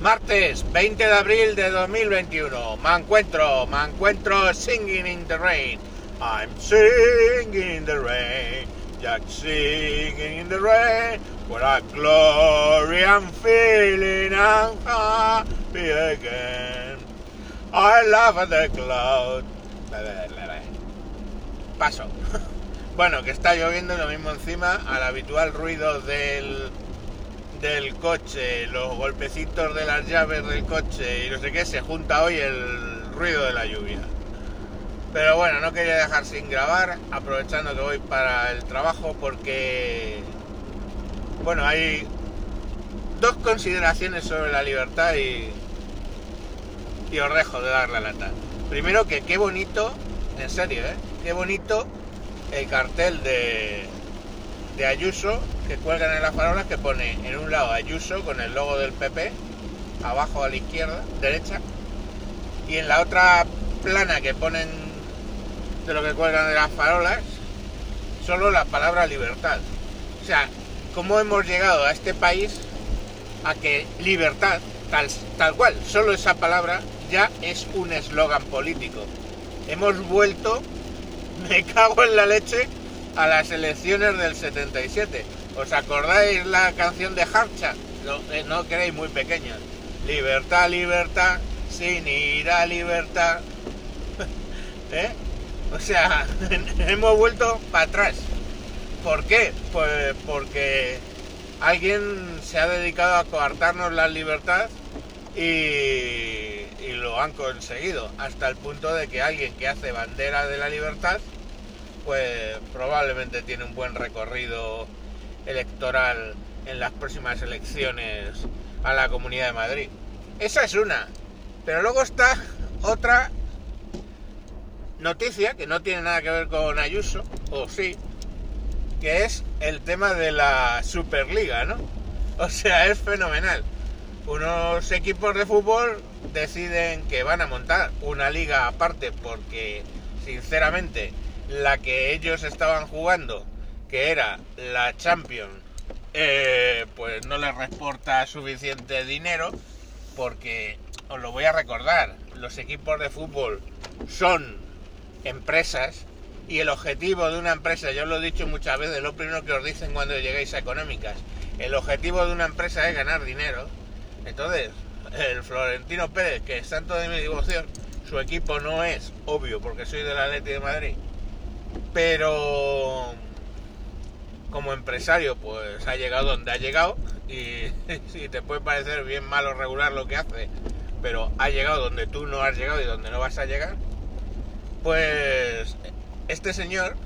Martes 20 de abril de 2021. Me encuentro, me encuentro singing in the rain. I'm singing in the rain. Just singing in the rain. What a glory I'm feeling. I'm happy again. I love the cloud. Paso. Bueno, que está lloviendo lo mismo encima al habitual ruido del del coche, los golpecitos de las llaves del coche y no sé qué, se junta hoy el ruido de la lluvia. Pero bueno, no quería dejar sin grabar, aprovechando que voy para el trabajo porque, bueno, hay dos consideraciones sobre la libertad y, os dejo de dar la lata. Primero que qué bonito, en serio, ¿eh? Qué bonito el cartel de, de Ayuso que cuelgan en las farolas que pone en un lado Ayuso con el logo del PP, abajo a la izquierda, derecha, y en la otra plana que ponen de lo que cuelgan en las farolas, solo la palabra libertad. O sea, ¿cómo hemos llegado a este país a que libertad, tal, tal cual, solo esa palabra ya es un eslogan político? Hemos vuelto, me cago en la leche, a las elecciones del 77. ¿Os acordáis la canción de Harcha? No, eh, queréis muy pequeños. Libertad, libertad, sin ir a libertad. ¿Eh? O sea, hemos vuelto para atrás. ¿Por qué? Pues porque alguien se ha dedicado a coartarnos la libertad y lo han conseguido. Hasta el punto de que alguien que hace bandera de la libertad pues probablemente tiene un buen recorrido electoral en las próximas elecciones a la Comunidad de Madrid. Esa es una. Pero luego está otra noticia que no tiene nada que ver con Ayuso, o sí, que es el tema de la Superliga, ¿no? O sea, es fenomenal. Unos equipos de fútbol deciden que van a montar una liga aparte porque, sinceramente, la que ellos estaban jugando, que era la Champions, eh, pues no les reporta suficiente dinero, porque os lo voy a recordar, los equipos de fútbol son empresas y el objetivo de una empresa, yo lo he dicho muchas veces, lo primero que os dicen cuando lleguéis a económicas, el objetivo de una empresa es ganar dinero. Entonces, el Florentino Pérez, que es santo de mi devoción, su equipo no es obvio porque soy de la Leti de Madrid, pero como empresario pues ha llegado donde ha llegado y si te puede parecer bien malo regular lo que hace, pero ha llegado donde tú no has llegado y donde no vas a llegar, pues este señor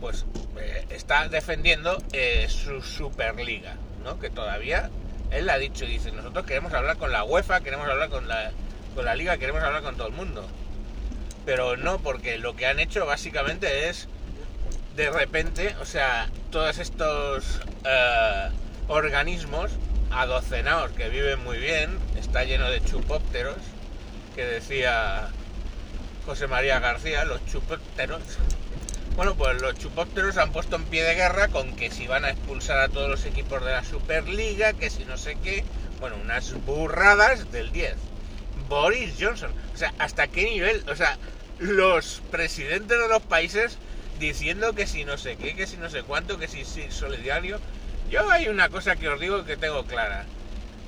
pues eh, está defendiendo eh, su Superliga, ¿no? Que todavía él ha dicho, dice, nosotros queremos hablar con la UEFA, queremos hablar con la, con la liga, queremos hablar con todo el mundo pero no, porque lo que han hecho básicamente es de repente, o sea, todos estos uh, organismos adocenados que viven muy bien, está lleno de chupópteros, que decía José María García, los chupópteros. Bueno, pues los chupópteros han puesto en pie de guerra con que si van a expulsar a todos los equipos de la Superliga, que si no sé qué, bueno, unas burradas del 10. Boris Johnson, o sea, ¿hasta qué nivel? O sea, los presidentes de los países diciendo que si no sé qué, que si no sé cuánto, que si, si solidario. Yo hay una cosa que os digo que tengo clara.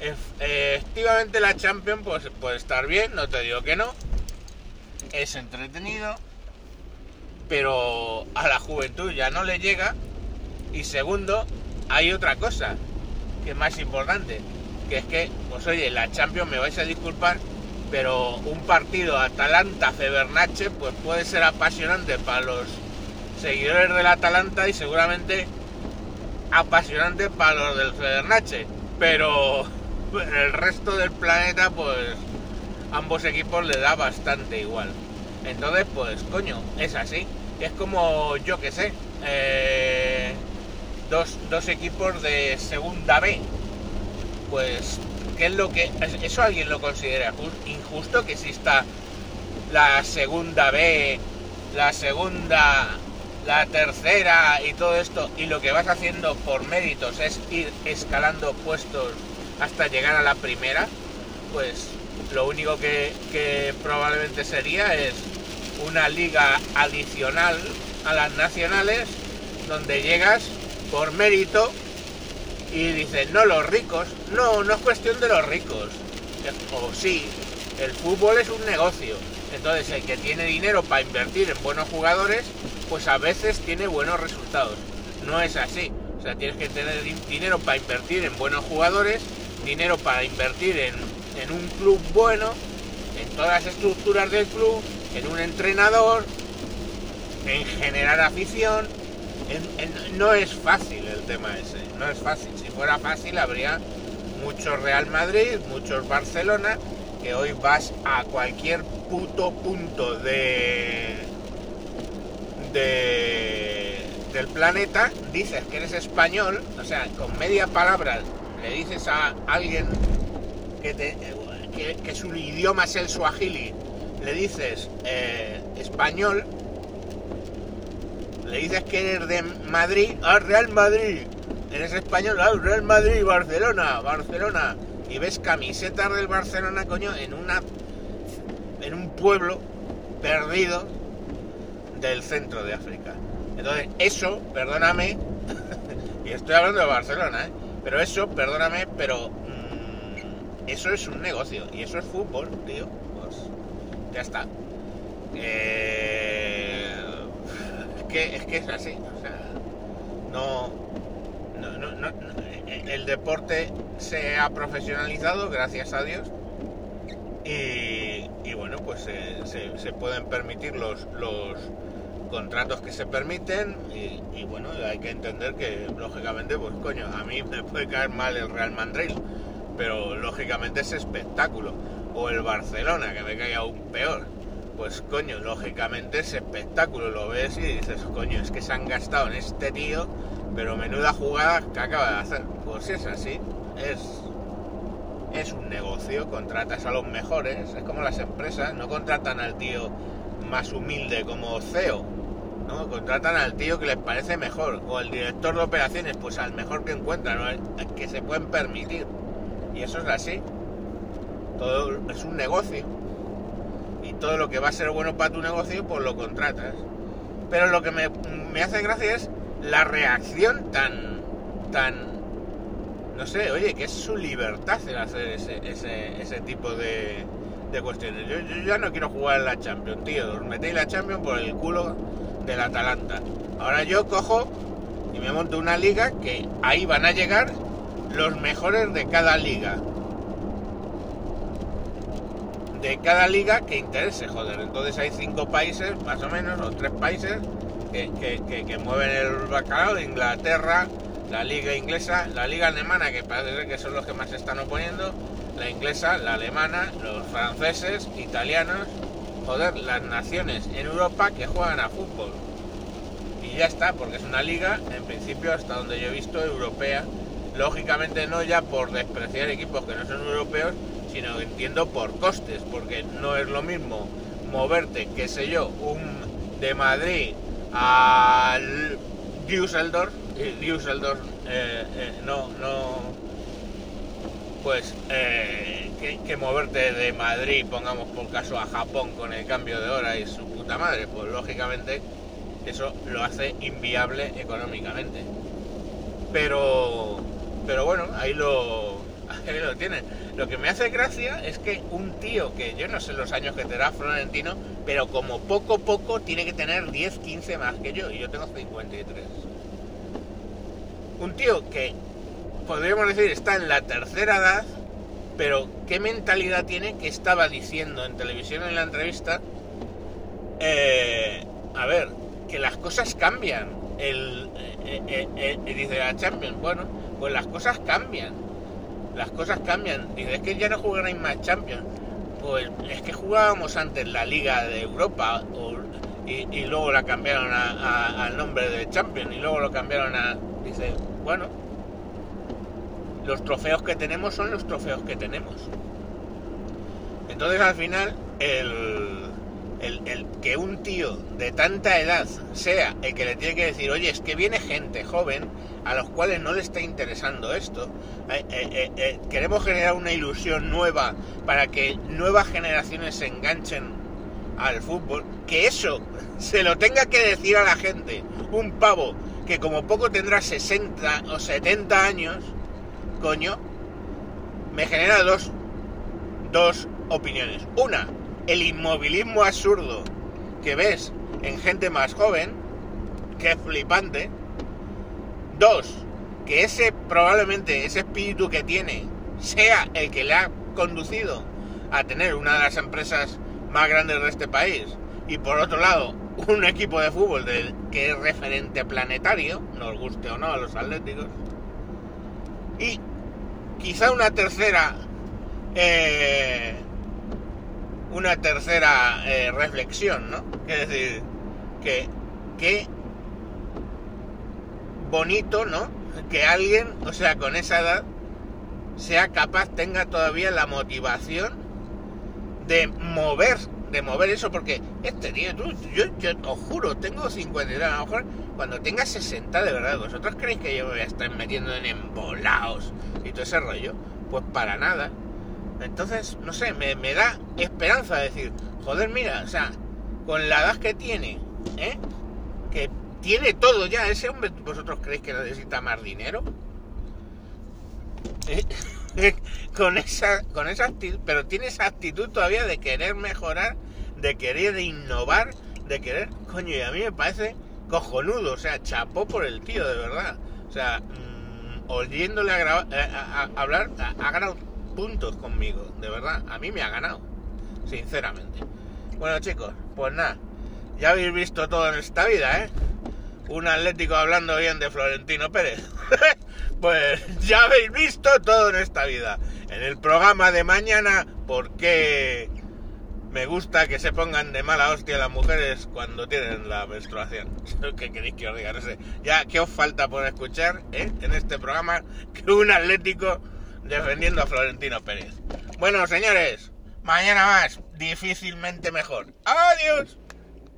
Efectivamente la Champions pues, puede estar bien, no te digo que no. Es entretenido, pero a la juventud ya no le llega. Y segundo, hay otra cosa que es más importante, que es que, pues oye, la Champions me vais a disculpar, pero un partido Atalanta-Febernache pues puede ser apasionante para los seguidores del Atalanta y seguramente apasionante para los del Febernache, pero el resto del planeta pues ambos equipos le da bastante igual. Entonces pues coño, es así. Es como yo que sé, eh, dos, dos equipos de segunda B. Pues ¿Qué es lo que eso alguien lo considera injusto que exista la segunda B, la segunda, la tercera y todo esto y lo que vas haciendo por méritos es ir escalando puestos hasta llegar a la primera, pues lo único que, que probablemente sería es una liga adicional a las nacionales donde llegas por mérito y dices, no los ricos, no, no es cuestión de los ricos, o sí, el fútbol es un negocio, entonces el que tiene dinero para invertir en buenos jugadores, pues a veces tiene buenos resultados, no es así, o sea, tienes que tener dinero para invertir en buenos jugadores, dinero para invertir en, en un club bueno, en todas las estructuras del club, en un entrenador, en generar afición. no es fácil el tema ese, no es fácil. Fuera fácil habría muchos Real Madrid, muchos Barcelona, que hoy vas a cualquier puto punto de, de del planeta, dices que eres español, o sea, con media palabra le dices a alguien que, que, su idioma es el suajili, le dices eh, español, le dices que eres de Madrid, al Real Madrid, eres español, al Real Madrid, Barcelona, Barcelona, y ves camisetas del Barcelona, coño, en una en un pueblo perdido del centro de África. Entonces, eso, perdóname, y estoy hablando de Barcelona, ¿eh? pero eso, perdóname, pero mmm, eso es un negocio y eso es fútbol, tío. Pues ya está. Eh, es, que, es que es así, o sea, no, el deporte se ha profesionalizado, gracias a Dios, y, bueno, pues se, se, pueden permitir los, contratos que se permiten. Y, y, bueno, hay que entender que lógicamente, pues coño, a mí me puede caer mal el Real Madrid, pero lógicamente es espectáculo, o el Barcelona, que me caiga aún peor. Pues coño, lógicamente es espectáculo, lo ves y dices, coño, es que se han gastado en este tío, pero menuda jugada que acaba de hacer. Pues es así, es es un negocio, contratas a los mejores, es como las empresas, no contratan al tío más humilde como CEO, ¿no? Contratan al tío que les parece mejor, o el director de operaciones, pues al mejor que encuentran, ¿no? que se pueden permitir. Y eso es así. Todo es un negocio. Y todo lo que va a ser bueno para tu negocio, pues lo contratas. Pero lo que me, me hace gracia es la reacción tan, tan no sé, oye, que es su libertad el hacer ese, ese, tipo de, de cuestiones. Yo, yo, ya no quiero jugar la Champions, tío. Os metéis la Champions por el culo del Atalanta. Ahora yo cojo y me monto una liga que ahí van a llegar los mejores de cada liga. De cada liga que interese, joder. Entonces hay cinco países, más o menos, o tres países, que, que, que, que mueven el bacalao. Inglaterra, la liga inglesa, la liga alemana, que parece que son los que más se están oponiendo, la inglesa, la alemana, los franceses, italianos, joder, las naciones en Europa que juegan a fútbol. Y ya está, porque es una liga, en principio, hasta donde yo he visto, europea. Lógicamente no ya por despreciar equipos que no son europeos, sino entiendo por costes, porque no es lo mismo moverte, qué sé yo, un de Madrid al Düsseldorf Düsseldorf eh, eh, no, no, pues eh, que, que, moverte de Madrid, pongamos por caso a Japón con el cambio de hora y su puta madre, pues lógicamente eso lo hace inviable económicamente. Pero, pero bueno, ahí lo, ahí lo tienen. Lo que me hace gracia es que un tío que yo no sé los años que tendrá Florentino, pero como poco poco tiene que tener 10, 15 más que yo, y yo tengo 53 un tío que podríamos decir está en la tercera edad, pero qué mentalidad tiene que estaba diciendo en televisión en la entrevista, eh, a ver, que las cosas cambian. El, eh, eh, dice la Champions, bueno, pues las cosas cambian. Las cosas cambian. Dice, es que ya no jugaréis más Champions. Pues es que jugábamos antes la Liga de Europa y, luego la cambiaron a, al nombre de Champions y luego lo cambiaron a, Dice, bueno, los trofeos que tenemos son los trofeos que tenemos. Entonces al final, el, el, que un tío de tanta edad sea el que le tiene que decir, oye, es que viene gente joven, a los cuales no les está interesando esto. Eh, eh, eh, queremos generar una ilusión nueva para que nuevas generaciones se enganchen al fútbol. Que eso se lo tenga que decir a la gente. Un pavo que como poco tendrá 60 o 70 años, coño, me genera dos, dos opiniones. Una, el inmovilismo absurdo que ves en gente más joven, que es flipante. Dos, que ese probablemente ese espíritu que tiene sea el que le ha conducido a tener una de las empresas más grandes de este país. Y por otro lado, un equipo de fútbol que es referente planetario, nos guste o no a los atléticos. Y quizá una tercera eh, una tercera eh, reflexión, ¿no? Es decir, que, que bonito, ¿no? Que alguien, o sea, con esa edad, sea capaz, tenga todavía la motivación de mover, de mover eso, porque este tío, yo, yo os juro, tengo 50, a lo mejor cuando tenga 60 de verdad, ¿vosotros creéis que yo me voy a estar metiendo en embolados y todo ese rollo? Pues para nada. Entonces, no sé, me, me da esperanza decir, joder, mira, o sea, con la edad que tiene, ¿eh? Que tiene todo ya, ese hombre, ¿vosotros creéis que necesita más dinero? ¿Eh? con esa, con esa actitud, pero tiene esa actitud todavía de querer mejorar, de querer innovar, de querer, coño, y a mí me parece cojonudo, o sea, chapó por el tío, de verdad. O sea, mmm, oyéndole a, a, a, hablar, ha ganado puntos conmigo, de verdad, a mí me ha ganado, sinceramente. Bueno chicos, pues nada, ya habéis visto todo en esta vida, ¿eh? Un atlético hablando bien de Florentino Pérez. pues ya habéis visto todo en esta vida. En el programa de mañana, ¿por qué me gusta que se pongan de mala hostia las mujeres cuando tienen la menstruación? ¿Qué queréis que os diga? No sé. Ya, ¿qué os falta por escuchar ¿eh? en este programa? Que un atlético defendiendo a Florentino Pérez. Bueno, señores, mañana más, difícilmente mejor. Adiós.